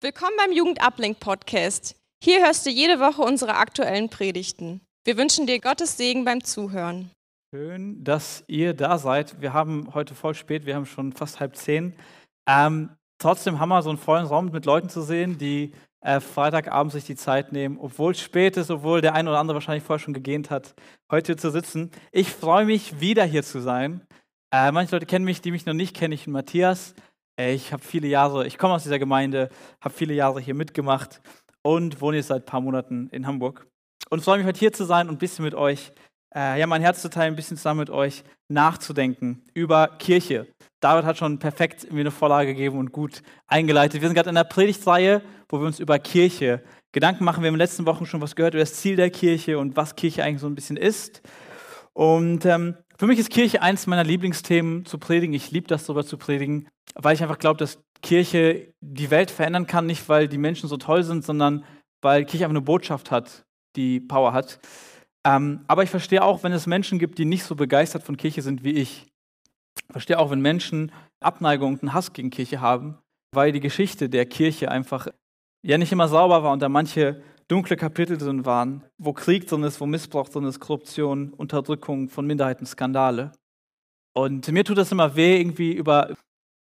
Willkommen beim Jugendablink Podcast. Hier hörst du jede Woche unsere aktuellen Predigten. Wir wünschen dir Gottes Segen beim Zuhören. Schön, dass ihr da seid. Wir haben heute voll spät, wir haben schon fast halb zehn. Ähm, trotzdem haben wir so einen vollen Raum mit Leuten zu sehen, die äh, Freitagabend sich die Zeit nehmen, obwohl es spät ist, obwohl der eine oder andere wahrscheinlich vorher schon gegähnt hat, heute hier zu sitzen. Ich freue mich, wieder hier zu sein. Äh, manche Leute kennen mich, die mich noch nicht kennen. Ich bin Matthias. Ich habe viele Jahre, ich komme aus dieser Gemeinde, habe viele Jahre hier mitgemacht und wohne jetzt seit ein paar Monaten in Hamburg. Und freue mich heute hier zu sein und ein bisschen mit euch, äh, ja, mein Herz zu teilen, ein bisschen zusammen mit euch nachzudenken über Kirche. David hat schon perfekt mir eine Vorlage gegeben und gut eingeleitet. Wir sind gerade in der Predigtreihe, wo wir uns über Kirche Gedanken machen. Wir haben in den letzten Wochen schon was gehört über das Ziel der Kirche und was Kirche eigentlich so ein bisschen ist. Und ähm, für mich ist Kirche eins meiner Lieblingsthemen zu predigen. Ich liebe das, darüber zu predigen, weil ich einfach glaube, dass Kirche die Welt verändern kann, nicht weil die Menschen so toll sind, sondern weil Kirche einfach eine Botschaft hat, die Power hat. Ähm, aber ich verstehe auch, wenn es Menschen gibt, die nicht so begeistert von Kirche sind wie ich. Ich verstehe auch, wenn Menschen Abneigung und einen Hass gegen Kirche haben, weil die Geschichte der Kirche einfach ja nicht immer sauber war und da manche dunkle Kapitel drin waren, wo Krieg drin ist, wo Missbrauch drin ist, Korruption, Unterdrückung von Minderheiten, Skandale. Und mir tut das immer weh, irgendwie über,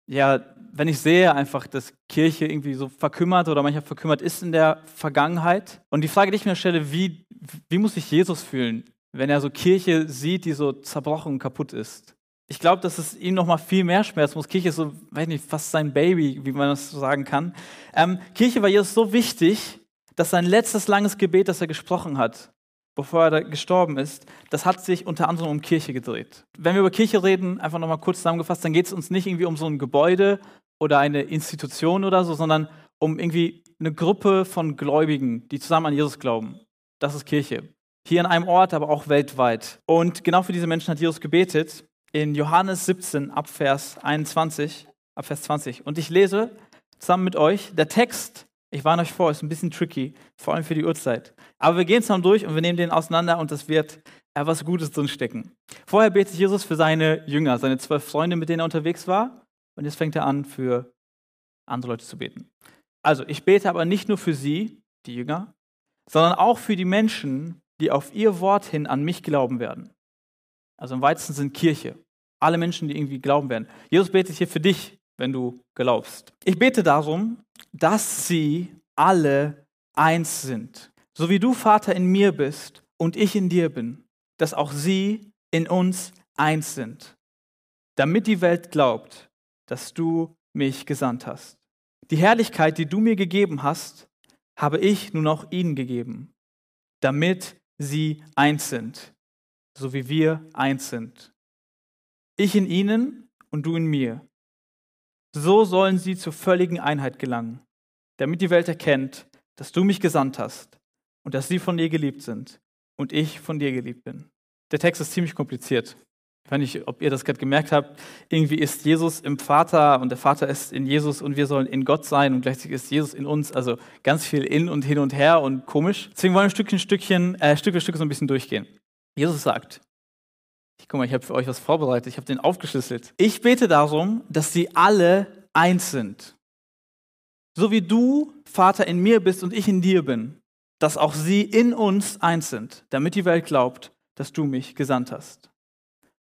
ja, wenn ich sehe einfach, dass Kirche irgendwie so verkümmert oder manchmal verkümmert ist in der Vergangenheit. Und die Frage, die ich mir stelle, wie, wie muss sich Jesus fühlen, wenn er so Kirche sieht, die so zerbrochen und kaputt ist? ich glaube, dass es ihm noch mal viel mehr Schmerz muss. Kirche ist so, weiß nicht, fast sein Baby, wie man das so sagen kann. Ähm, Kirche war Jesus so wichtig, dass sein letztes langes Gebet, das er gesprochen hat, bevor er gestorben ist, das hat sich unter anderem um Kirche gedreht. Wenn wir über Kirche reden, einfach noch mal kurz zusammengefasst, dann geht es uns nicht irgendwie um so ein Gebäude oder eine Institution oder so, sondern um irgendwie eine Gruppe von Gläubigen, die zusammen an Jesus glauben. Das ist Kirche. Hier an einem Ort, aber auch weltweit. Und genau für diese Menschen hat Jesus gebetet in Johannes 17 ab Vers 21, ab Vers 20. Und ich lese zusammen mit euch. Der Text, ich warne euch vor, ist ein bisschen tricky, vor allem für die Uhrzeit. Aber wir gehen zusammen durch und wir nehmen den auseinander und das wird etwas Gutes drinstecken. Vorher betet Jesus für seine Jünger, seine zwölf Freunde, mit denen er unterwegs war. Und jetzt fängt er an, für andere Leute zu beten. Also, ich bete aber nicht nur für sie, die Jünger, sondern auch für die Menschen, die auf ihr Wort hin an mich glauben werden. Also im weitesten sind Kirche. Alle Menschen, die irgendwie glauben werden. Jesus betet hier für dich, wenn du glaubst. Ich bete darum, dass sie alle eins sind. So wie du, Vater, in mir bist und ich in dir bin, dass auch sie in uns eins sind. Damit die Welt glaubt, dass du mich gesandt hast. Die Herrlichkeit, die du mir gegeben hast, habe ich nun auch ihnen gegeben, damit sie eins sind, so wie wir eins sind. Ich in ihnen und du in mir. So sollen sie zur völligen Einheit gelangen, damit die Welt erkennt, dass du mich gesandt hast und dass sie von dir geliebt sind und ich von dir geliebt bin. Der Text ist ziemlich kompliziert. Ich weiß nicht, ob ihr das gerade gemerkt habt. Irgendwie ist Jesus im Vater und der Vater ist in Jesus und wir sollen in Gott sein und gleichzeitig ist Jesus in uns. Also ganz viel in und hin und her und komisch. Deswegen wollen wir Stückchen, Stückchen, äh, Stück für Stück so ein bisschen durchgehen. Jesus sagt, ich guck mal, ich habe für euch was vorbereitet, ich habe den aufgeschlüsselt. Ich bete darum, dass sie alle eins sind. So wie du, Vater, in mir bist und ich in dir bin, dass auch sie in uns eins sind, damit die Welt glaubt, dass du mich gesandt hast.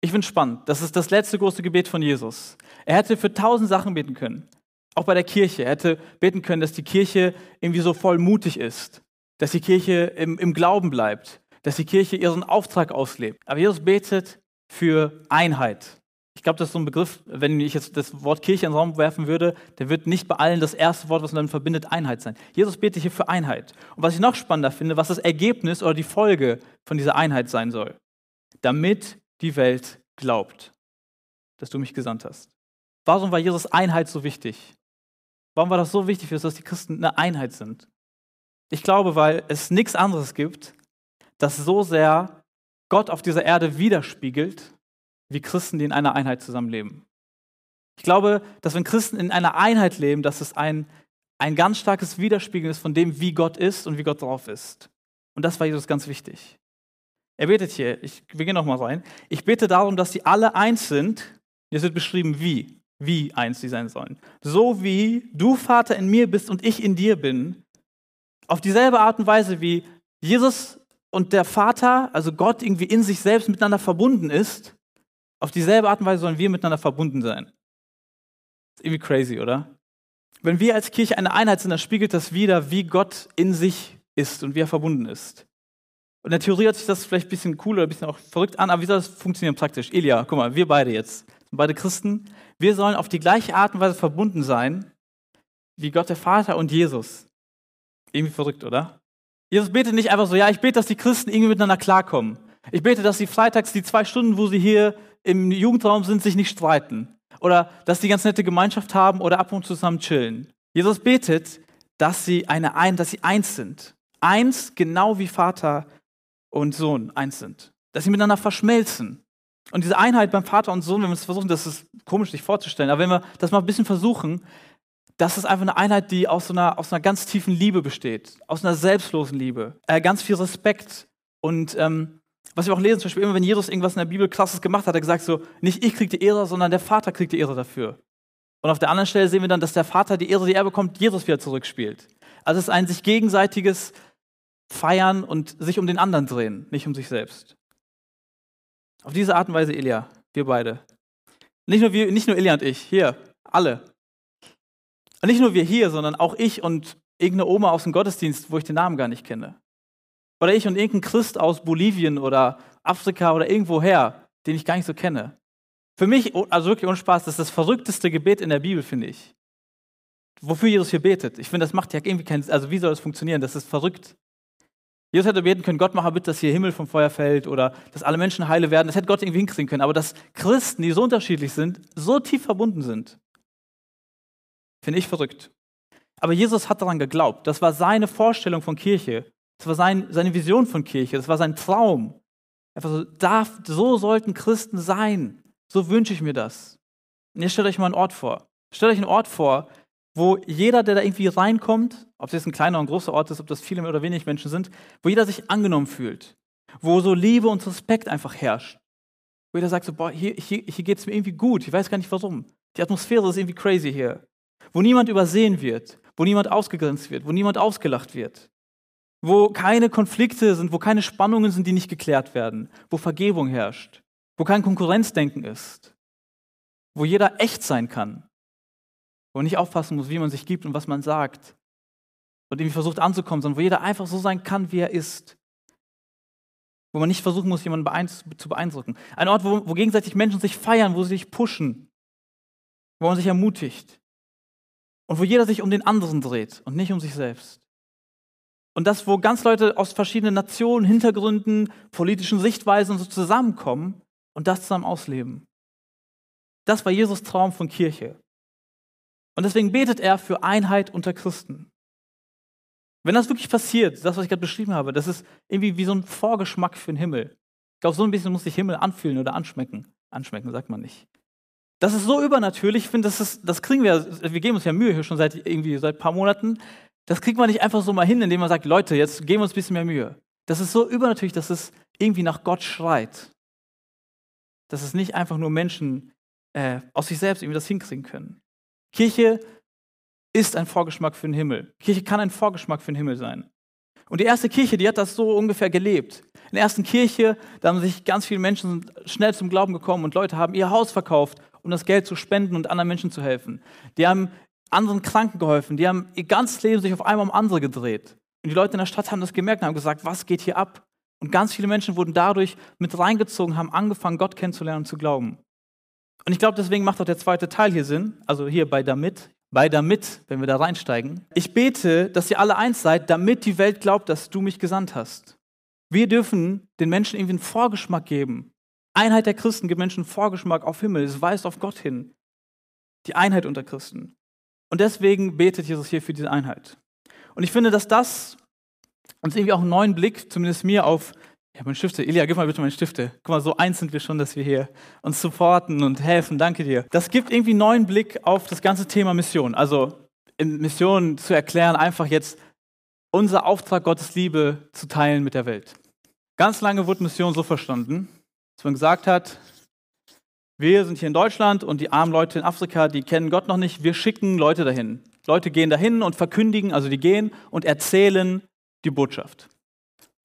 Ich finde spannend. Das ist das letzte große Gebet von Jesus. Er hätte für tausend Sachen beten können. Auch bei der Kirche. Er hätte beten können, dass die Kirche irgendwie so voll mutig ist. Dass die Kirche im, im Glauben bleibt dass die Kirche ihren Auftrag auslebt. Aber Jesus betet für Einheit. Ich glaube, das ist so ein Begriff, wenn ich jetzt das Wort Kirche in den Raum werfen würde, der wird nicht bei allen das erste Wort, was man dann verbindet, Einheit sein. Jesus betet hier für Einheit. Und was ich noch spannender finde, was das Ergebnis oder die Folge von dieser Einheit sein soll. Damit die Welt glaubt, dass du mich gesandt hast. Warum war Jesus Einheit so wichtig? Warum war das so wichtig für uns, dass die Christen eine Einheit sind? Ich glaube, weil es nichts anderes gibt, das so sehr Gott auf dieser Erde widerspiegelt, wie Christen, die in einer Einheit zusammenleben. Ich glaube, dass wenn Christen in einer Einheit leben, dass es ein, ein ganz starkes Widerspiegeln ist von dem, wie Gott ist und wie Gott drauf ist. Und das war Jesus ganz wichtig. Er betet hier, ich, wir gehen nochmal rein. Ich bete darum, dass sie alle eins sind. Jetzt wird beschrieben, wie. wie eins sie sein sollen. So wie du, Vater, in mir bist und ich in dir bin, auf dieselbe Art und Weise, wie Jesus und der Vater, also Gott, irgendwie in sich selbst miteinander verbunden ist, auf dieselbe Art und Weise sollen wir miteinander verbunden sein. Ist irgendwie crazy, oder? Wenn wir als Kirche eine Einheit sind, dann spiegelt das wieder, wie Gott in sich ist und wie er verbunden ist. Und in der Theorie hört sich das vielleicht ein bisschen cool oder ein bisschen auch verrückt an, aber wie soll das funktionieren praktisch? Elia, guck mal, wir beide jetzt, beide Christen, wir sollen auf die gleiche Art und Weise verbunden sein, wie Gott der Vater und Jesus. Irgendwie verrückt, oder? Jesus betet nicht einfach so, ja, ich bete, dass die Christen irgendwie miteinander klarkommen. Ich bete, dass sie freitags die zwei Stunden, wo sie hier im Jugendraum sind, sich nicht streiten. Oder dass sie ganz nette Gemeinschaft haben oder ab und zu zusammen chillen. Jesus betet, dass sie eine ein, dass sie eins sind. Eins, genau wie Vater und Sohn eins sind. Dass sie miteinander verschmelzen. Und diese Einheit beim Vater und Sohn, wenn wir es versuchen, das ist komisch sich vorzustellen, aber wenn wir das mal ein bisschen versuchen, das ist einfach eine Einheit, die aus, einer, aus einer ganz tiefen Liebe besteht, aus einer selbstlosen Liebe, äh, ganz viel Respekt. Und ähm, was wir auch lesen, zum Beispiel immer, wenn Jesus irgendwas in der Bibel krasses gemacht hat, hat er gesagt so, nicht ich krieg die Ehre, sondern der Vater kriegt die Ehre dafür. Und auf der anderen Stelle sehen wir dann, dass der Vater die Ehre, die er bekommt, Jesus wieder zurückspielt. Also es ist ein sich gegenseitiges Feiern und sich um den anderen drehen, nicht um sich selbst. Auf diese Art und Weise Elia, wir beide. Nicht nur, wir, nicht nur Elia und ich, hier, alle. Und nicht nur wir hier, sondern auch ich und irgendeine Oma aus dem Gottesdienst, wo ich den Namen gar nicht kenne. Oder ich und irgendein Christ aus Bolivien oder Afrika oder irgendwoher, den ich gar nicht so kenne. Für mich, also wirklich ohne Spaß, das ist das verrückteste Gebet in der Bibel, finde ich. Wofür Jesus hier betet. Ich finde, das macht ja irgendwie keinen Sinn. Also, wie soll das funktionieren? Das ist verrückt. Jesus hätte beten können, Gott mache bitte, dass hier Himmel vom Feuer fällt oder dass alle Menschen heile werden. Das hätte Gott irgendwie hinkriegen können. Aber dass Christen, die so unterschiedlich sind, so tief verbunden sind, finde ich verrückt. Aber Jesus hat daran geglaubt. Das war seine Vorstellung von Kirche. Das war sein, seine Vision von Kirche. Das war sein Traum. Einfach so, darf, so sollten Christen sein. So wünsche ich mir das. Und jetzt stellt euch mal einen Ort vor. Stellt euch einen Ort vor, wo jeder, der da irgendwie reinkommt, ob es jetzt ein kleiner oder ein großer Ort ist, ob das viele oder wenig Menschen sind, wo jeder sich angenommen fühlt, wo so Liebe und Respekt einfach herrscht. Wo jeder sagt so, boah, hier, hier, hier geht es mir irgendwie gut, ich weiß gar nicht warum. Die Atmosphäre ist irgendwie crazy hier. Wo niemand übersehen wird, wo niemand ausgegrenzt wird, wo niemand ausgelacht wird. Wo keine Konflikte sind, wo keine Spannungen sind, die nicht geklärt werden, wo Vergebung herrscht, wo kein Konkurrenzdenken ist, wo jeder echt sein kann, wo man nicht aufpassen muss, wie man sich gibt und was man sagt und irgendwie versucht anzukommen, sondern wo jeder einfach so sein kann, wie er ist. Wo man nicht versuchen muss, jemanden zu beeindrucken. Ein Ort, wo, wo gegenseitig Menschen sich feiern, wo sie sich pushen, wo man sich ermutigt und wo jeder sich um den anderen dreht und nicht um sich selbst. Und das, wo ganz Leute aus verschiedenen Nationen, Hintergründen, politischen Sichtweisen so zusammenkommen und das zusammen ausleben. Das war Jesus Traum von Kirche. Und deswegen betet er für Einheit unter Christen. Wenn das wirklich passiert, das, was ich gerade beschrieben habe, das ist irgendwie wie so ein Vorgeschmack für den Himmel. Ich glaube, so ein bisschen muss sich Himmel anfühlen oder anschmecken. Anschmecken sagt man nicht. Das ist so übernatürlich, ich finde, das, das kriegen wir, wir geben uns ja Mühe hier schon seit irgendwie seit ein paar Monaten. Das kriegt man nicht einfach so mal hin, indem man sagt, Leute, jetzt geben wir uns ein bisschen mehr Mühe. Das ist so übernatürlich, dass es irgendwie nach Gott schreit. Dass es nicht einfach nur Menschen äh, aus sich selbst irgendwie das hinkriegen können. Kirche ist ein Vorgeschmack für den Himmel. Kirche kann ein Vorgeschmack für den Himmel sein. Und die erste Kirche, die hat das so ungefähr gelebt. In der ersten Kirche, da haben sich ganz viele Menschen schnell zum Glauben gekommen und Leute haben ihr Haus verkauft, um das Geld zu spenden und anderen Menschen zu helfen. Die haben anderen Kranken geholfen, die haben ihr ganzes Leben sich auf einmal um andere gedreht. Und die Leute in der Stadt haben das gemerkt und haben gesagt, was geht hier ab? Und ganz viele Menschen wurden dadurch mit reingezogen, haben angefangen, Gott kennenzulernen und zu glauben. Und ich glaube, deswegen macht auch der zweite Teil hier Sinn, also hier bei damit, bei damit, wenn wir da reinsteigen. Ich bete, dass ihr alle eins seid, damit die Welt glaubt, dass du mich gesandt hast. Wir dürfen den Menschen irgendwie einen Vorgeschmack geben. Einheit der Christen gibt Menschen einen Vorgeschmack auf Himmel. Es weist auf Gott hin. Die Einheit unter Christen. Und deswegen betet Jesus hier für diese Einheit. Und ich finde, dass das uns irgendwie auch einen neuen Blick, zumindest mir, auf ich habe meine Stifte. Elia, gib mal bitte meine Stifte. Guck mal, so eins sind wir schon, dass wir hier uns supporten und helfen. Danke dir. Das gibt irgendwie einen neuen Blick auf das ganze Thema Mission. Also Mission zu erklären, einfach jetzt unser Auftrag, Gottes Liebe zu teilen mit der Welt. Ganz lange wurde Mission so verstanden, dass man gesagt hat, wir sind hier in Deutschland und die armen Leute in Afrika, die kennen Gott noch nicht. Wir schicken Leute dahin. Leute gehen dahin und verkündigen, also die gehen und erzählen die Botschaft.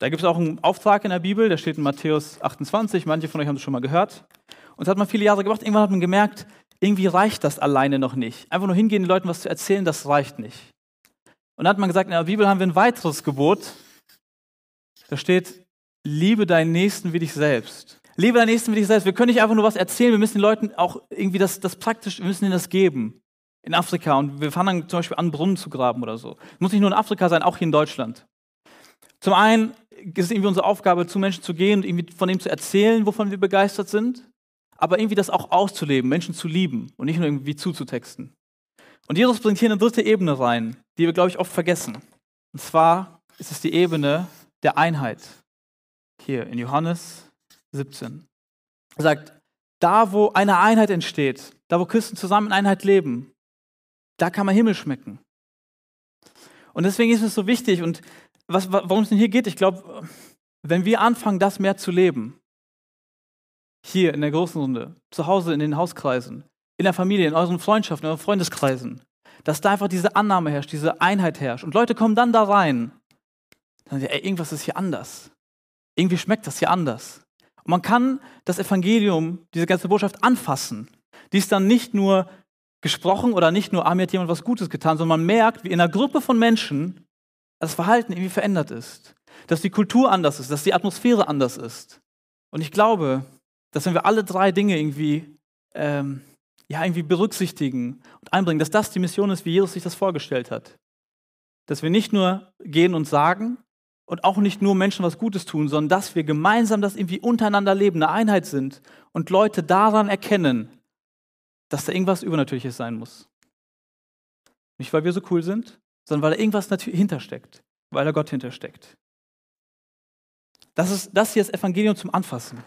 Da gibt es auch einen Auftrag in der Bibel, der steht in Matthäus 28, manche von euch haben es schon mal gehört. Und das hat man viele Jahre gemacht. Irgendwann hat man gemerkt, irgendwie reicht das alleine noch nicht. Einfach nur hingehen, den Leuten was zu erzählen, das reicht nicht. Und dann hat man gesagt, in der Bibel haben wir ein weiteres Gebot. Da steht, liebe deinen Nächsten wie dich selbst. Liebe deinen Nächsten wie dich selbst. Wir können nicht einfach nur was erzählen, wir müssen den Leuten auch irgendwie das, das praktisch, wir müssen ihnen das geben. In Afrika. Und wir fangen dann zum Beispiel an, Brunnen zu graben oder so. Muss nicht nur in Afrika sein, auch hier in Deutschland. Zum einen ist irgendwie unsere Aufgabe, zu Menschen zu gehen und irgendwie von dem zu erzählen, wovon wir begeistert sind, aber irgendwie das auch auszuleben, Menschen zu lieben und nicht nur irgendwie zuzutexten. Und Jesus bringt hier eine dritte Ebene rein, die wir, glaube ich, oft vergessen. Und zwar ist es die Ebene der Einheit. Hier in Johannes 17. Er sagt, da wo eine Einheit entsteht, da wo Christen zusammen in Einheit leben, da kann man Himmel schmecken. Und deswegen ist es so wichtig und was, worum es denn hier geht, ich glaube, wenn wir anfangen, das mehr zu leben, hier in der großen Runde, zu Hause in den Hauskreisen, in der Familie, in euren Freundschaften, in euren Freundeskreisen, dass da einfach diese Annahme herrscht, diese Einheit herrscht. Und Leute kommen dann da rein. Dann sagen sie, ey, irgendwas ist hier anders. Irgendwie schmeckt das hier anders. Und man kann das Evangelium, diese ganze Botschaft anfassen. Die ist dann nicht nur gesprochen oder nicht nur, ah, mir hat jemand was Gutes getan, sondern man merkt, wie in einer Gruppe von Menschen das Verhalten irgendwie verändert ist. Dass die Kultur anders ist, dass die Atmosphäre anders ist. Und ich glaube, dass wenn wir alle drei Dinge irgendwie, ähm, ja, irgendwie berücksichtigen und einbringen, dass das die Mission ist, wie Jesus sich das vorgestellt hat. Dass wir nicht nur gehen und sagen, und auch nicht nur Menschen was Gutes tun, sondern dass wir gemeinsam das irgendwie untereinander leben, eine Einheit sind und Leute daran erkennen, dass da irgendwas Übernatürliches sein muss. Nicht, weil wir so cool sind, sondern weil da irgendwas hintersteckt, weil da Gott hintersteckt. Das ist das hier ist Evangelium zum Anfassen.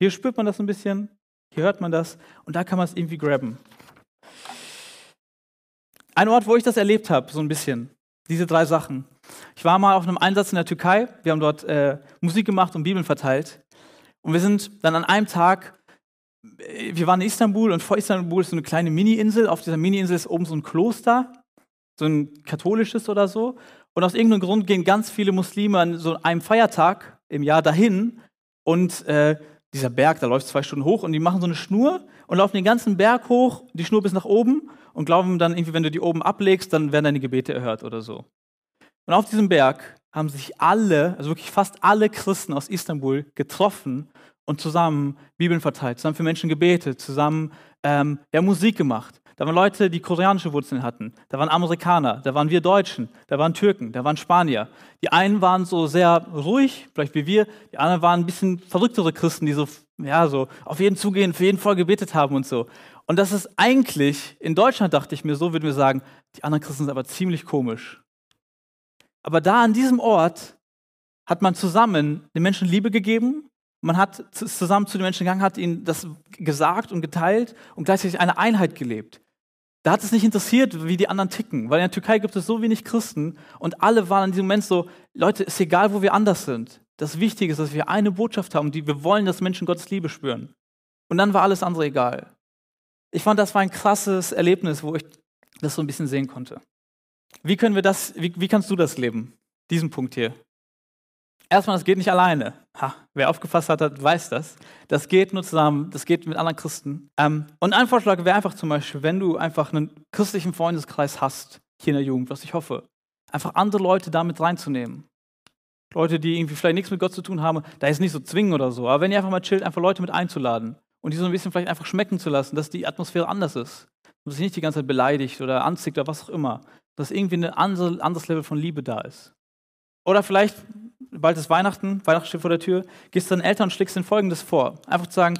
Hier spürt man das ein bisschen, hier hört man das und da kann man es irgendwie grabben. Ein Ort, wo ich das erlebt habe, so ein bisschen, diese drei Sachen. Ich war mal auf einem Einsatz in der Türkei. Wir haben dort äh, Musik gemacht und Bibeln verteilt. Und wir sind dann an einem Tag, äh, wir waren in Istanbul und vor Istanbul ist so eine kleine Mini-Insel. Auf dieser Mini-Insel ist oben so ein Kloster, so ein katholisches oder so. Und aus irgendeinem Grund gehen ganz viele Muslime an so einem Feiertag im Jahr dahin. Und äh, dieser Berg, da läuft zwei Stunden hoch und die machen so eine Schnur und laufen den ganzen Berg hoch, die Schnur bis nach oben und glauben dann irgendwie, wenn du die oben ablegst, dann werden deine Gebete erhört oder so. Und auf diesem Berg haben sich alle, also wirklich fast alle Christen aus Istanbul getroffen und zusammen Bibeln verteilt, zusammen für Menschen gebetet, zusammen ähm, ja, Musik gemacht. Da waren Leute, die koreanische Wurzeln hatten. Da waren Amerikaner, da waren wir Deutschen, da waren Türken, da waren Spanier. Die einen waren so sehr ruhig, vielleicht wie wir. Die anderen waren ein bisschen verrücktere Christen, die so, ja, so auf jeden zugehen, für jeden voll gebetet haben und so. Und das ist eigentlich, in Deutschland dachte ich mir so, würden wir sagen, die anderen Christen sind aber ziemlich komisch. Aber da an diesem Ort hat man zusammen den Menschen Liebe gegeben, man hat zusammen zu den Menschen gegangen, hat ihnen das gesagt und geteilt und gleichzeitig eine Einheit gelebt. Da hat es nicht interessiert, wie die anderen ticken, weil in der Türkei gibt es so wenig Christen und alle waren in diesem Moment so, Leute, ist egal, wo wir anders sind. Das Wichtige ist, dass wir eine Botschaft haben, die wir wollen, dass Menschen Gottes Liebe spüren. Und dann war alles andere egal. Ich fand, das war ein krasses Erlebnis, wo ich das so ein bisschen sehen konnte. Wie können wir das, wie, wie kannst du das leben? Diesen Punkt hier. Erstmal, das geht nicht alleine. Ha, wer aufgefasst hat, weiß das. Das geht nur zusammen, das geht mit anderen Christen. Ähm, und ein Vorschlag wäre einfach zum Beispiel, wenn du einfach einen christlichen Freundeskreis hast, hier in der Jugend, was ich hoffe, einfach andere Leute damit reinzunehmen. Leute, die irgendwie vielleicht nichts mit Gott zu tun haben, da ist nicht so zwingen oder so, aber wenn ihr einfach mal chillt, einfach Leute mit einzuladen und die so ein bisschen vielleicht einfach schmecken zu lassen, dass die Atmosphäre anders ist. Und sie nicht die ganze Zeit beleidigt oder anzieht oder was auch immer dass irgendwie ein anderes Level von Liebe da ist. Oder vielleicht, bald ist Weihnachten, Weihnachten steht vor der Tür, gehst du deinen Eltern und schlägst ihnen Folgendes vor. Einfach zu sagen,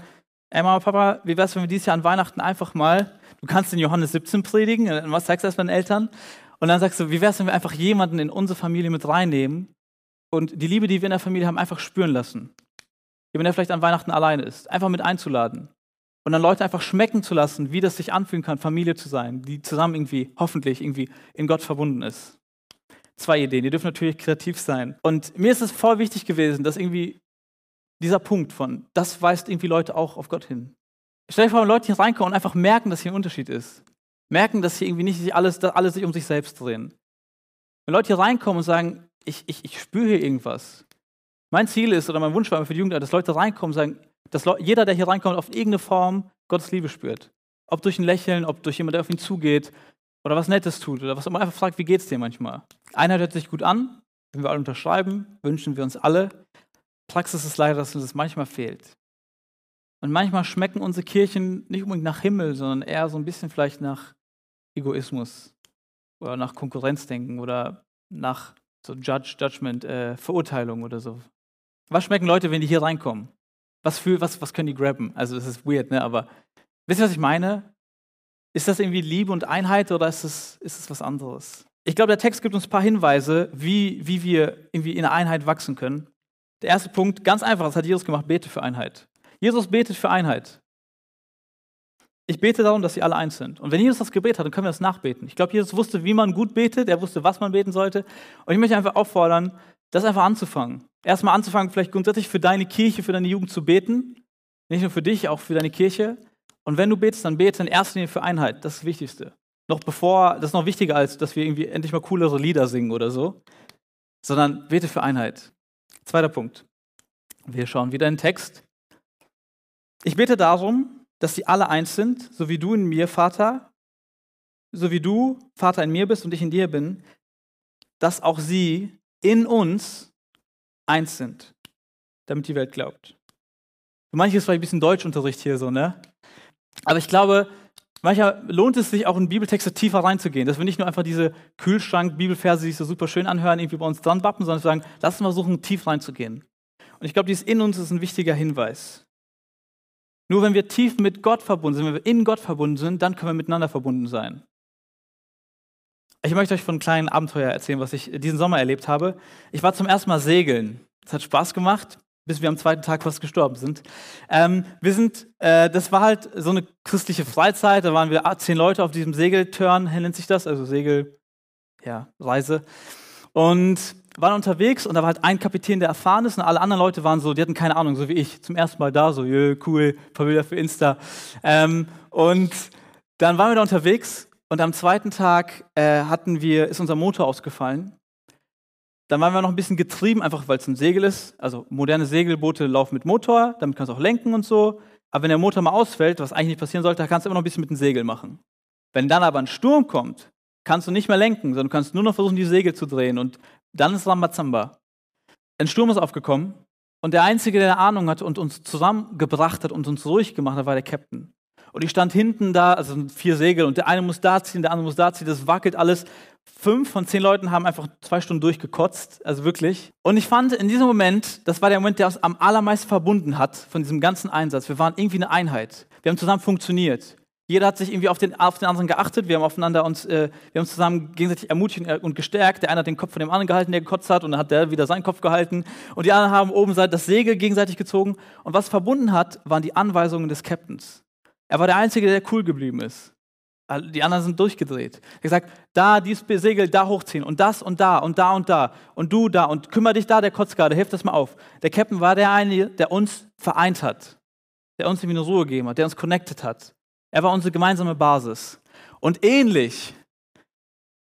ey Mama, Papa, wie wär's, wenn wir dieses Jahr an Weihnachten einfach mal, du kannst in Johannes 17 predigen, was sagst du erst deinen Eltern? Und dann sagst du, wie wär's, wenn wir einfach jemanden in unsere Familie mit reinnehmen und die Liebe, die wir in der Familie haben, einfach spüren lassen. Wenn er vielleicht an Weihnachten alleine ist, einfach mit einzuladen. Und dann Leute einfach schmecken zu lassen, wie das sich anfühlen kann, Familie zu sein, die zusammen irgendwie, hoffentlich irgendwie in Gott verbunden ist. Zwei Ideen, die dürfen natürlich kreativ sein. Und mir ist es voll wichtig gewesen, dass irgendwie dieser Punkt von, das weist irgendwie Leute auch auf Gott hin. Stell dir vor, wenn Leute hier reinkommen und einfach merken, dass hier ein Unterschied ist. Merken, dass hier irgendwie nicht alles, dass alle sich um sich selbst drehen. Wenn Leute hier reinkommen und sagen, ich, ich, ich spüre hier irgendwas. Mein Ziel ist, oder mein Wunsch war für die Jugend, dass Leute reinkommen und sagen, dass jeder, der hier reinkommt, auf irgendeine Form Gottes Liebe spürt. Ob durch ein Lächeln, ob durch jemand, der auf ihn zugeht oder was Nettes tut oder was immer einfach fragt, wie geht's dir manchmal. Einheit hört sich gut an, wenn wir alle unterschreiben, wünschen wir uns alle. Praxis ist leider, dass uns das manchmal fehlt. Und manchmal schmecken unsere Kirchen nicht unbedingt nach Himmel, sondern eher so ein bisschen vielleicht nach Egoismus oder nach Konkurrenzdenken oder nach so Judge, Judgment, äh, Verurteilung oder so. Was schmecken Leute, wenn die hier reinkommen? Was, für, was, was können die grabben? Also, das ist weird, ne? aber wisst ihr, was ich meine? Ist das irgendwie Liebe und Einheit oder ist es, ist es was anderes? Ich glaube, der Text gibt uns ein paar Hinweise, wie, wie wir irgendwie in der Einheit wachsen können. Der erste Punkt, ganz einfach, das hat Jesus gemacht, bete für Einheit. Jesus betet für Einheit. Ich bete darum, dass sie alle eins sind. Und wenn Jesus das Gebet hat, dann können wir das nachbeten. Ich glaube, Jesus wusste, wie man gut betet, er wusste, was man beten sollte. Und ich möchte einfach auffordern, das einfach anzufangen. Erstmal anzufangen, vielleicht grundsätzlich für deine Kirche, für deine Jugend zu beten. Nicht nur für dich, auch für deine Kirche. Und wenn du betest, dann bete in erster Linie für Einheit. Das ist das Wichtigste. Noch bevor, das ist noch wichtiger, als dass wir irgendwie endlich mal coolere Lieder singen oder so. Sondern bete für Einheit. Zweiter Punkt. Wir schauen wieder in den Text. Ich bete darum, dass sie alle eins sind, so wie du in mir, Vater, so wie du, Vater, in mir bist und ich in dir bin, dass auch sie in uns eins sind, damit die Welt glaubt. Für manche ist vielleicht ein bisschen Deutschunterricht hier so, ne? Aber ich glaube, manchmal lohnt es sich auch in Bibeltexte tiefer reinzugehen, dass wir nicht nur einfach diese Kühlschrank-Bibelverse, die sich so super schön anhören, irgendwie bei uns dran bappen, sondern sagen, lass uns versuchen, tief reinzugehen. Und ich glaube, dieses in uns ist ein wichtiger Hinweis. Nur wenn wir tief mit Gott verbunden sind, wenn wir in Gott verbunden sind, dann können wir miteinander verbunden sein. Ich möchte euch von einem kleinen Abenteuer erzählen, was ich diesen Sommer erlebt habe. Ich war zum ersten Mal segeln. Es hat Spaß gemacht, bis wir am zweiten Tag fast gestorben sind. Ähm, wir sind, äh, das war halt so eine christliche Freizeit. Da waren wir zehn Leute auf diesem Segelturn, nennt sich das, also Segel, ja, Reise. Und waren unterwegs und da war halt ein Kapitän, der erfahren ist und alle anderen Leute waren so, die hatten keine Ahnung, so wie ich, zum ersten Mal da, so, yeah, cool, Bilder für Insta. Ähm, und dann waren wir da unterwegs und am zweiten Tag äh, hatten wir, ist unser Motor ausgefallen. Dann waren wir noch ein bisschen getrieben, einfach weil es ein Segel ist. Also moderne Segelboote laufen mit Motor, damit kannst du auch lenken und so. Aber wenn der Motor mal ausfällt, was eigentlich nicht passieren sollte, kannst du immer noch ein bisschen mit dem Segel machen. Wenn dann aber ein Sturm kommt, kannst du nicht mehr lenken, sondern kannst nur noch versuchen, die Segel zu drehen. Und dann ist Rambazamba. Ein Sturm ist aufgekommen und der Einzige, der Ahnung hat und uns zusammengebracht hat und uns ruhig gemacht hat, war der Captain. Und ich stand hinten da, also vier Segel, und der eine muss da ziehen, der andere muss da ziehen, das wackelt alles. Fünf von zehn Leuten haben einfach zwei Stunden durchgekotzt, also wirklich. Und ich fand in diesem Moment, das war der Moment, der uns am allermeisten verbunden hat von diesem ganzen Einsatz. Wir waren irgendwie eine Einheit. Wir haben zusammen funktioniert. Jeder hat sich irgendwie auf den, auf den anderen geachtet. Wir haben aufeinander uns, äh, wir haben uns zusammen gegenseitig ermutigt und gestärkt. Der eine hat den Kopf von dem anderen gehalten, der gekotzt hat, und dann hat der wieder seinen Kopf gehalten. Und die anderen haben oben das Segel gegenseitig gezogen. Und was verbunden hat, waren die Anweisungen des Captains. Er war der Einzige, der cool geblieben ist. Die anderen sind durchgedreht. Er hat gesagt, da dieses Segel da hochziehen und das und da und da und da und du da und kümmere dich da, der kotzt gerade, hilf das mal auf. Der Captain war der eine, der uns vereint hat, der uns irgendwie eine Ruhe gegeben hat, der uns connected hat. Er war unsere gemeinsame Basis. Und ähnlich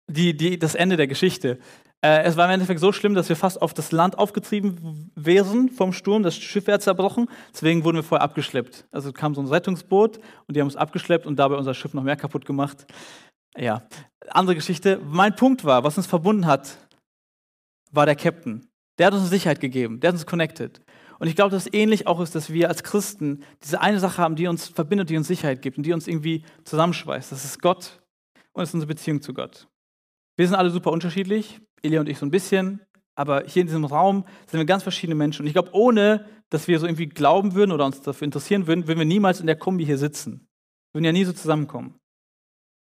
die, die, das Ende der Geschichte. Äh, es war im Endeffekt so schlimm, dass wir fast auf das Land aufgetrieben wären vom Sturm. Das Schiff wäre zerbrochen. Deswegen wurden wir vorher abgeschleppt. Also kam so ein Rettungsboot und die haben uns abgeschleppt und dabei unser Schiff noch mehr kaputt gemacht. Ja, andere Geschichte. Mein Punkt war, was uns verbunden hat, war der Captain. Der hat uns Sicherheit gegeben. Der hat uns connected. Und ich glaube, dass es ähnlich auch ist, dass wir als Christen diese eine Sache haben, die uns verbindet, die uns Sicherheit gibt und die uns irgendwie zusammenschweißt. Das ist Gott und das ist unsere Beziehung zu Gott. Wir sind alle super unterschiedlich, Elia und ich so ein bisschen, aber hier in diesem Raum sind wir ganz verschiedene Menschen. Und ich glaube, ohne dass wir so irgendwie glauben würden oder uns dafür interessieren würden, würden wir niemals in der Kombi hier sitzen. Wir würden ja nie so zusammenkommen.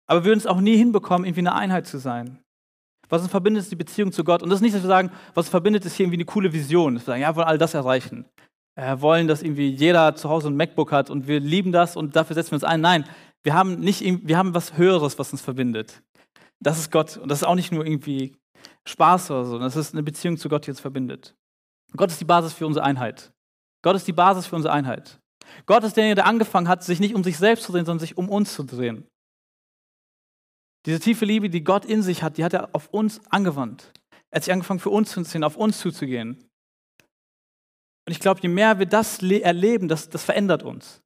Aber wir würden es auch nie hinbekommen, irgendwie eine Einheit zu sein. Was uns verbindet, ist die Beziehung zu Gott. Und das ist nicht, dass wir sagen, was uns verbindet, ist hier irgendwie eine coole Vision. Dass wir sagen, ja, wir wollen all das erreichen. Wir wollen, dass irgendwie jeder zu Hause ein MacBook hat und wir lieben das und dafür setzen wir uns ein. Nein, wir haben, nicht, wir haben was Höheres, was uns verbindet. Das ist Gott. Und das ist auch nicht nur irgendwie Spaß oder so. Das ist eine Beziehung zu Gott, die uns verbindet. Gott ist die Basis für unsere Einheit. Gott ist die Basis für unsere Einheit. Gott ist derjenige, der angefangen hat, sich nicht um sich selbst zu drehen, sondern sich um uns zu drehen. Diese tiefe Liebe, die Gott in sich hat, die hat er auf uns angewandt. Er hat sich angefangen, für uns zu ziehen, auf uns zuzugehen. Und ich glaube, je mehr wir das erleben, das, das verändert uns.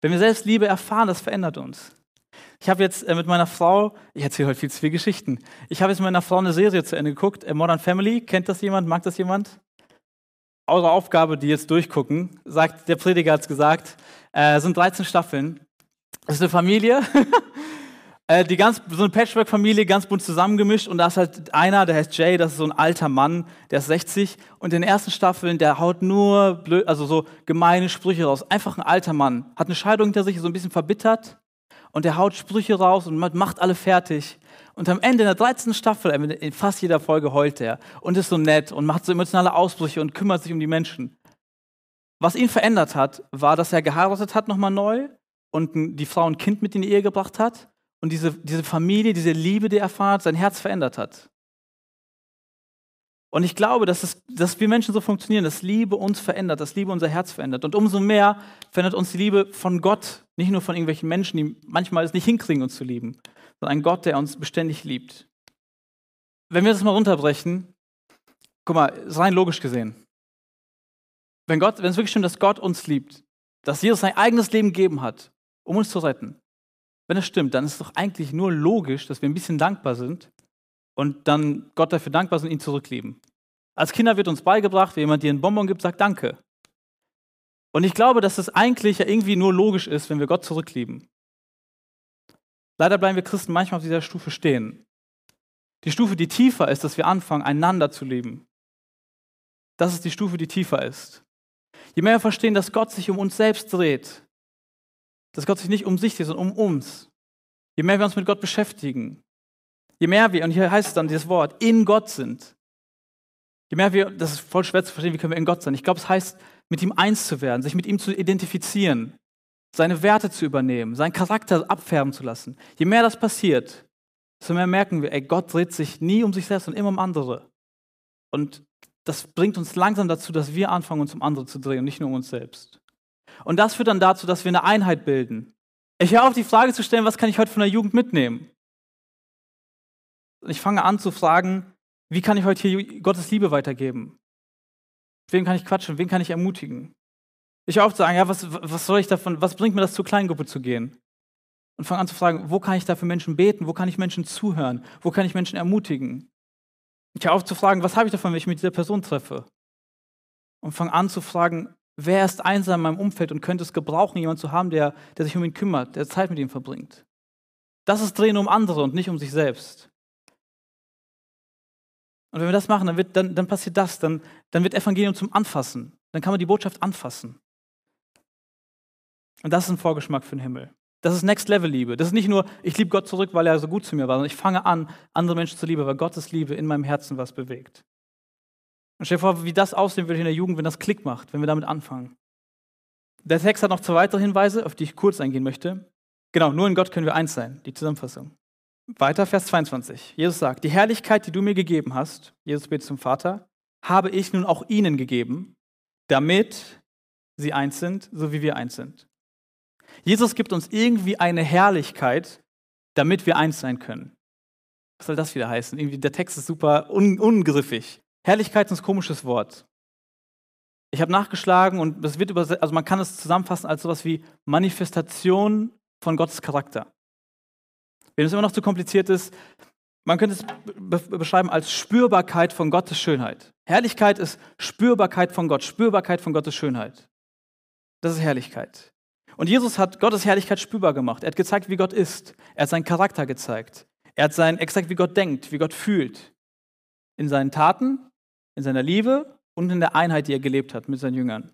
Wenn wir selbst Liebe erfahren, das verändert uns. Ich habe jetzt äh, mit meiner Frau, ich erzähle heute viel zu viele Geschichten, ich habe jetzt mit meiner Frau eine Serie zu Ende geguckt, äh, Modern Family. Kennt das jemand? Mag das jemand? Eure Aufgabe, die jetzt durchgucken, sagt, der Prediger hat es gesagt, äh, sind 13 Staffeln. Das ist eine Familie, äh, die ganz, so eine Patchwork-Familie, ganz bunt zusammengemischt und da ist halt einer, der heißt Jay, das ist so ein alter Mann, der ist 60 und in den ersten Staffeln, der haut nur blöd, also so gemeine Sprüche raus. Einfach ein alter Mann, hat eine Scheidung hinter sich, so ein bisschen verbittert und der haut Sprüche raus und macht alle fertig. Und am Ende in der 13. Staffel, in fast jeder Folge heult er und ist so nett und macht so emotionale Ausbrüche und kümmert sich um die Menschen. Was ihn verändert hat, war, dass er geheiratet hat nochmal neu und die Frau ein Kind mit in die Ehe gebracht hat und diese, diese Familie, diese Liebe, die er erfahren hat, sein Herz verändert hat. Und ich glaube, dass, es, dass wir Menschen so funktionieren, dass Liebe uns verändert, dass Liebe unser Herz verändert. Und umso mehr verändert uns die Liebe von Gott, nicht nur von irgendwelchen Menschen, die manchmal es nicht hinkriegen, uns zu lieben, sondern ein Gott, der uns beständig liebt. Wenn wir das mal runterbrechen, guck mal, rein logisch gesehen. Wenn, Gott, wenn es wirklich stimmt, dass Gott uns liebt, dass Jesus sein eigenes Leben gegeben hat, um uns zu retten, wenn das stimmt, dann ist es doch eigentlich nur logisch, dass wir ein bisschen dankbar sind und dann Gott dafür dankbar sind und ihn zurücklieben. Als Kinder wird uns beigebracht, wenn jemand dir einen Bonbon gibt, sagt Danke. Und ich glaube, dass es eigentlich ja irgendwie nur logisch ist, wenn wir Gott zurücklieben. Leider bleiben wir Christen manchmal auf dieser Stufe stehen. Die Stufe, die tiefer ist, dass wir anfangen, einander zu lieben. Das ist die Stufe, die tiefer ist. Je mehr wir verstehen, dass Gott sich um uns selbst dreht, dass Gott sich nicht um sich dreht, sondern um uns. Je mehr wir uns mit Gott beschäftigen, je mehr wir, und hier heißt es dann dieses Wort, in Gott sind, je mehr wir, das ist voll schwer zu verstehen, wie können wir in Gott sein. Ich glaube, es heißt, mit ihm eins zu werden, sich mit ihm zu identifizieren, seine Werte zu übernehmen, seinen Charakter abfärben zu lassen. Je mehr das passiert, desto mehr merken wir, ey, Gott dreht sich nie um sich selbst, sondern immer um andere. Und das bringt uns langsam dazu, dass wir anfangen, uns um andere zu drehen und nicht nur um uns selbst. Und das führt dann dazu, dass wir eine Einheit bilden. Ich höre auf, die Frage zu stellen, was kann ich heute von der Jugend mitnehmen? Ich fange an zu fragen, wie kann ich heute hier Gottes Liebe weitergeben? Wem kann ich quatschen? Wen kann ich ermutigen? Ich auf zu sagen, ja, was, was soll ich davon, was bringt mir das, zur Kleingruppe zu gehen? Und fange an zu fragen, wo kann ich da für Menschen beten? Wo kann ich Menschen zuhören? Wo kann ich Menschen ermutigen? Ich höre auf zu fragen, was habe ich davon, wenn ich mit dieser Person treffe? Und fange an zu fragen, Wer ist einsam in meinem Umfeld und könnte es gebrauchen, jemanden zu haben, der, der sich um ihn kümmert, der Zeit mit ihm verbringt? Das ist Drehen um andere und nicht um sich selbst. Und wenn wir das machen, dann, wird, dann, dann passiert das, dann, dann wird Evangelium zum Anfassen. Dann kann man die Botschaft anfassen. Und das ist ein Vorgeschmack für den Himmel. Das ist Next-Level-Liebe. Das ist nicht nur, ich liebe Gott zurück, weil er so gut zu mir war, sondern ich fange an, andere Menschen zu lieben, weil Gottes Liebe in meinem Herzen was bewegt. Und stell dir vor, wie das aussehen würde in der Jugend, wenn das Klick macht, wenn wir damit anfangen. Der Text hat noch zwei weitere Hinweise, auf die ich kurz eingehen möchte. Genau, nur in Gott können wir eins sein, die Zusammenfassung. Weiter, Vers 22. Jesus sagt, die Herrlichkeit, die du mir gegeben hast, Jesus betet zum Vater, habe ich nun auch ihnen gegeben, damit sie eins sind, so wie wir eins sind. Jesus gibt uns irgendwie eine Herrlichkeit, damit wir eins sein können. Was soll das wieder heißen? Irgendwie der Text ist super un ungriffig. Herrlichkeit ist ein komisches Wort. Ich habe nachgeschlagen und das wird übersetzt, also man kann es zusammenfassen als sowas wie Manifestation von Gottes Charakter. Wenn es immer noch zu kompliziert ist, man könnte es beschreiben als Spürbarkeit von Gottes Schönheit. Herrlichkeit ist Spürbarkeit von Gott, Spürbarkeit von Gottes Schönheit. Das ist Herrlichkeit. Und Jesus hat Gottes Herrlichkeit spürbar gemacht. Er hat gezeigt, wie Gott ist. Er hat seinen Charakter gezeigt. Er hat sein, exakt wie Gott denkt, wie Gott fühlt. In seinen Taten, in seiner Liebe und in der Einheit, die er gelebt hat mit seinen Jüngern.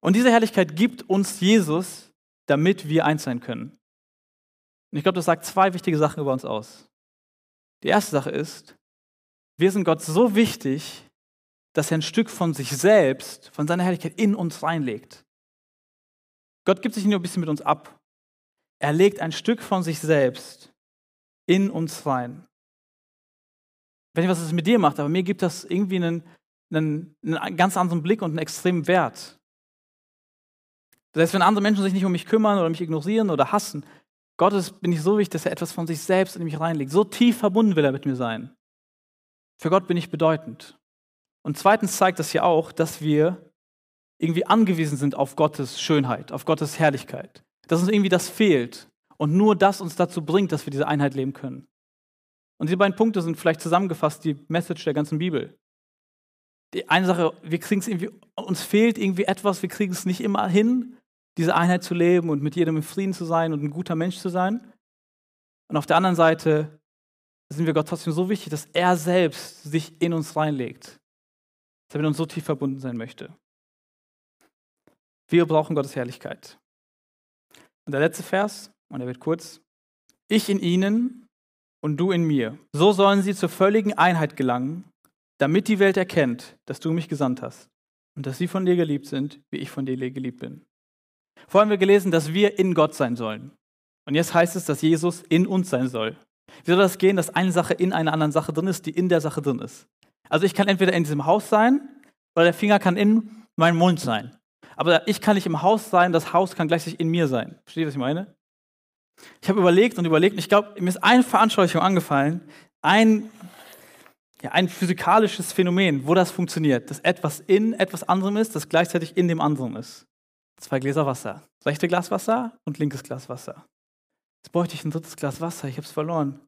Und diese Herrlichkeit gibt uns Jesus, damit wir eins sein können. Und ich glaube, das sagt zwei wichtige Sachen über uns aus. Die erste Sache ist, wir sind Gott so wichtig, dass er ein Stück von sich selbst, von seiner Herrlichkeit in uns reinlegt. Gott gibt sich nur ein bisschen mit uns ab. Er legt ein Stück von sich selbst in uns rein weiß nicht, was es mit dir macht, aber mir gibt das irgendwie einen, einen, einen ganz anderen Blick und einen extremen Wert. Selbst wenn andere Menschen sich nicht um mich kümmern oder mich ignorieren oder hassen, Gottes bin ich so wichtig, dass er etwas von sich selbst in mich reinlegt. So tief verbunden will er mit mir sein. Für Gott bin ich bedeutend. Und zweitens zeigt das ja auch, dass wir irgendwie angewiesen sind auf Gottes Schönheit, auf Gottes Herrlichkeit. Dass uns irgendwie das fehlt und nur das uns dazu bringt, dass wir diese Einheit leben können. Und diese beiden Punkte sind vielleicht zusammengefasst die Message der ganzen Bibel. Die eine Sache, wir kriegen es irgendwie, uns fehlt irgendwie etwas, wir kriegen es nicht immer hin, diese Einheit zu leben und mit jedem im Frieden zu sein und ein guter Mensch zu sein. Und auf der anderen Seite sind wir Gott trotzdem so wichtig, dass er selbst sich in uns reinlegt, dass er mit uns so tief verbunden sein möchte. Wir brauchen Gottes Herrlichkeit. Und der letzte Vers, und er wird kurz. Ich in ihnen und du in mir. So sollen sie zur völligen Einheit gelangen, damit die Welt erkennt, dass du mich gesandt hast und dass sie von dir geliebt sind, wie ich von dir geliebt bin. Vorher haben wir gelesen, dass wir in Gott sein sollen. Und jetzt heißt es, dass Jesus in uns sein soll. Wie soll das gehen, dass eine Sache in einer anderen Sache drin ist, die in der Sache drin ist? Also ich kann entweder in diesem Haus sein oder der Finger kann in meinem Mund sein. Aber ich kann nicht im Haus sein, das Haus kann gleichzeitig in mir sein. Versteht ihr, was ich meine? Ich habe überlegt und überlegt und ich glaube, mir ist eine Veranschaulichung angefallen, ein, ja, ein physikalisches Phänomen, wo das funktioniert, dass etwas in etwas anderem ist, das gleichzeitig in dem anderen ist. Zwei Gläser Wasser. Rechte Glas Wasser und linkes Glas Wasser. Jetzt bräuchte ich ein drittes Glas Wasser, ich habe es verloren.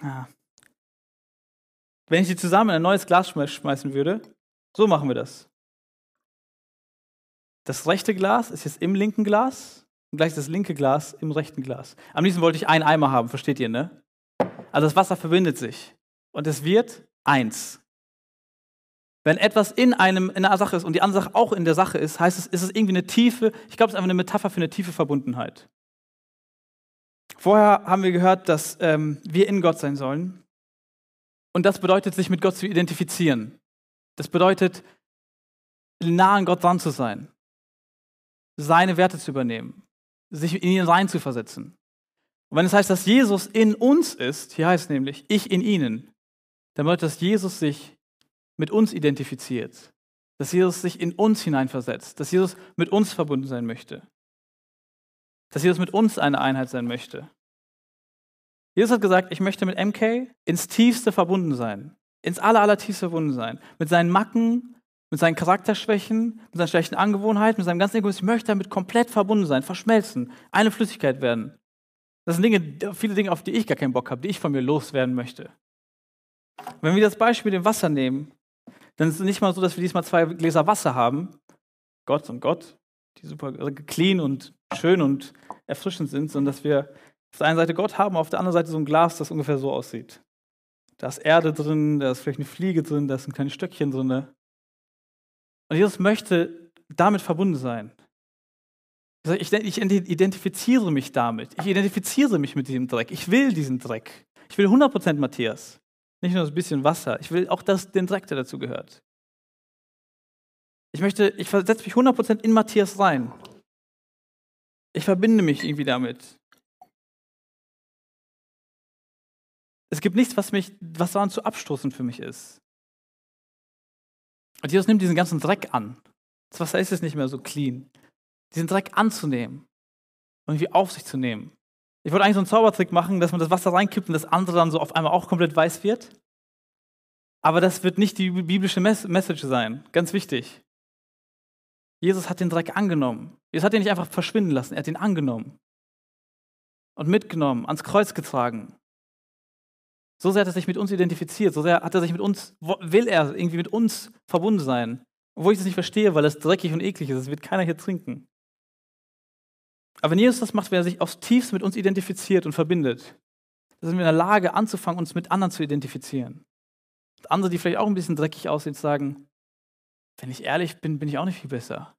Ah. Wenn ich die zusammen in ein neues Glas schmeißen würde, so machen wir das. Das rechte Glas ist jetzt im linken Glas und gleich das linke Glas im rechten Glas. Am liebsten wollte ich einen Eimer haben, versteht ihr, ne? Also das Wasser verbindet sich und es wird eins. Wenn etwas in einem in einer Sache ist und die andere Sache auch in der Sache ist, heißt es, ist es irgendwie eine tiefe, ich glaube, es ist einfach eine Metapher für eine tiefe Verbundenheit. Vorher haben wir gehört, dass ähm, wir in Gott sein sollen. Und das bedeutet, sich mit Gott zu identifizieren. Das bedeutet, nah an Gott dran zu sein seine Werte zu übernehmen, sich in ihn reinzuversetzen. Und wenn es heißt, dass Jesus in uns ist, hier heißt es nämlich, ich in ihnen, dann bedeutet das, dass Jesus sich mit uns identifiziert, dass Jesus sich in uns hineinversetzt, dass Jesus mit uns verbunden sein möchte, dass Jesus mit uns eine Einheit sein möchte. Jesus hat gesagt, ich möchte mit MK ins Tiefste verbunden sein, ins aller, allertiefste verbunden sein, mit seinen Macken, mit seinen Charakterschwächen, mit seinen schlechten Angewohnheiten, mit seinem ganzen Egoismus. Ich möchte damit komplett verbunden sein, verschmelzen, eine Flüssigkeit werden. Das sind Dinge, viele Dinge, auf die ich gar keinen Bock habe, die ich von mir loswerden möchte. Wenn wir das Beispiel dem Wasser nehmen, dann ist es nicht mal so, dass wir diesmal zwei Gläser Wasser haben, Gott und Gott, die super clean und schön und erfrischend sind, sondern dass wir auf der einen Seite Gott haben, auf der anderen Seite so ein Glas, das ungefähr so aussieht. Da ist Erde drin, da ist vielleicht eine Fliege drin, da ist ein kleines Stöckchen drin. Und Jesus möchte damit verbunden sein. Ich identifiziere mich damit. Ich identifiziere mich mit diesem Dreck. Ich will diesen Dreck. Ich will 100% Matthias. Nicht nur ein bisschen Wasser. Ich will auch das, den Dreck, der dazu gehört. Ich möchte, ich versetze mich 100% in Matthias rein. Ich verbinde mich irgendwie damit. Es gibt nichts, was mich, was daran zu abstoßen für mich ist. Und Jesus nimmt diesen ganzen Dreck an. Das Wasser ist jetzt nicht mehr so clean. Diesen Dreck anzunehmen und irgendwie auf sich zu nehmen. Ich wollte eigentlich so einen Zaubertrick machen, dass man das Wasser reinkippt und das andere dann so auf einmal auch komplett weiß wird. Aber das wird nicht die biblische Message sein. Ganz wichtig. Jesus hat den Dreck angenommen. Jesus hat ihn nicht einfach verschwinden lassen, er hat ihn angenommen und mitgenommen, ans Kreuz getragen. So sehr hat er sich mit uns identifiziert, so sehr hat er sich mit uns, will er irgendwie mit uns verbunden sein. Obwohl ich das nicht verstehe, weil es dreckig und eklig ist, das wird keiner hier trinken. Aber wenn Jesus das macht, wenn er sich aufs Tiefste mit uns identifiziert und verbindet, dann sind wir in der Lage, anzufangen, uns mit anderen zu identifizieren. Und andere, die vielleicht auch ein bisschen dreckig aussehen, sagen, wenn ich ehrlich bin, bin ich auch nicht viel besser.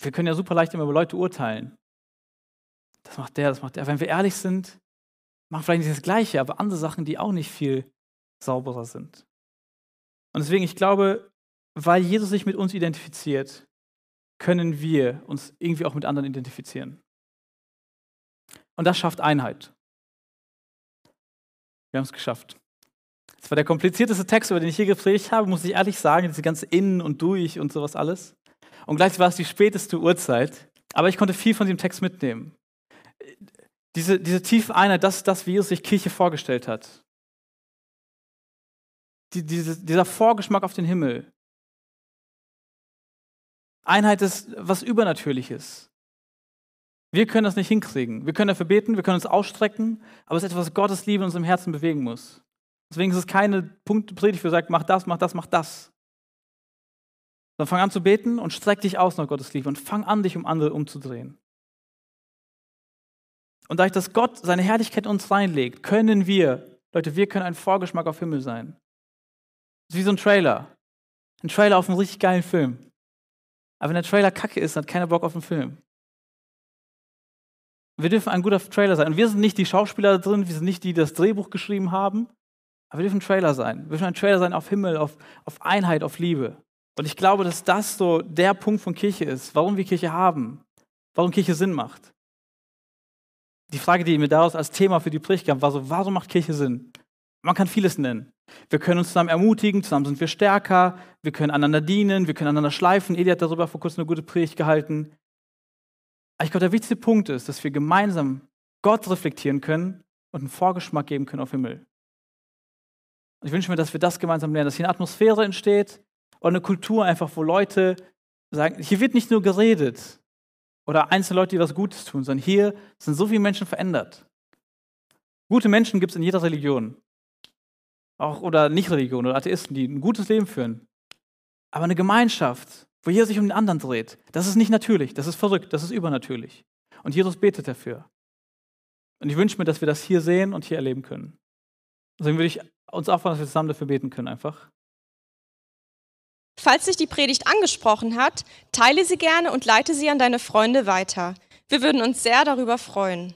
Wir können ja super leicht immer über Leute urteilen. Das macht der, das macht der. Wenn wir ehrlich sind, machen vielleicht nicht das Gleiche, aber andere Sachen, die auch nicht viel sauberer sind. Und deswegen, ich glaube, weil Jesus sich mit uns identifiziert, können wir uns irgendwie auch mit anderen identifizieren. Und das schafft Einheit. Wir haben es geschafft. Das war der komplizierteste Text, über den ich hier gepredigt habe, muss ich ehrlich sagen, diese ganze Innen und Durch und sowas alles. Und gleichzeitig war es die späteste Uhrzeit. Aber ich konnte viel von diesem Text mitnehmen. Diese, diese tiefe Einheit, das ist das, wie Jesus sich Kirche vorgestellt hat. Die, diese, dieser Vorgeschmack auf den Himmel. Einheit ist was Übernatürliches. Wir können das nicht hinkriegen. Wir können dafür beten, wir können uns ausstrecken, aber es ist etwas, was Gottes Liebe in unserem Herzen bewegen muss. Deswegen ist es keine Punktpredigt, wo sagt, mach das, mach das, mach das. Sondern fang an zu beten und streck dich aus nach Gottes Liebe und fang an, dich um andere umzudrehen. Und dadurch, dass Gott seine Herrlichkeit in uns reinlegt, können wir, Leute, wir können ein Vorgeschmack auf Himmel sein. Das ist wie so ein Trailer. Ein Trailer auf einen richtig geilen Film. Aber wenn der Trailer kacke ist, hat keiner Bock auf den Film. Wir dürfen ein guter Trailer sein. Und wir sind nicht die Schauspieler drin, wir sind nicht die, die das Drehbuch geschrieben haben, aber wir dürfen ein Trailer sein. Wir dürfen ein Trailer sein auf Himmel, auf, auf Einheit, auf Liebe. Und ich glaube, dass das so der Punkt von Kirche ist, warum wir Kirche haben, warum Kirche Sinn macht. Die Frage, die mir daraus als Thema für die Predigt gab, war so, warum macht Kirche Sinn? Man kann vieles nennen. Wir können uns zusammen ermutigen, zusammen sind wir stärker, wir können einander dienen, wir können einander schleifen. Eli hat darüber vor kurzem eine gute Predigt gehalten. Aber ich glaube, der wichtigste Punkt ist, dass wir gemeinsam Gott reflektieren können und einen Vorgeschmack geben können auf Himmel. Und ich wünsche mir, dass wir das gemeinsam lernen, dass hier eine Atmosphäre entsteht und eine Kultur einfach, wo Leute sagen, hier wird nicht nur geredet oder einzelne Leute, die was Gutes tun, sondern hier sind so viele Menschen verändert. Gute Menschen gibt es in jeder Religion. Auch oder Nicht-Religion oder Atheisten, die ein gutes Leben führen. Aber eine Gemeinschaft, wo jeder sich um den anderen dreht, das ist nicht natürlich, das ist verrückt, das ist übernatürlich. Und Jesus betet dafür. Und ich wünsche mir, dass wir das hier sehen und hier erleben können. Deswegen würde ich uns auffordern, dass wir zusammen dafür beten können einfach. Falls dich die Predigt angesprochen hat, teile sie gerne und leite sie an deine Freunde weiter. Wir würden uns sehr darüber freuen.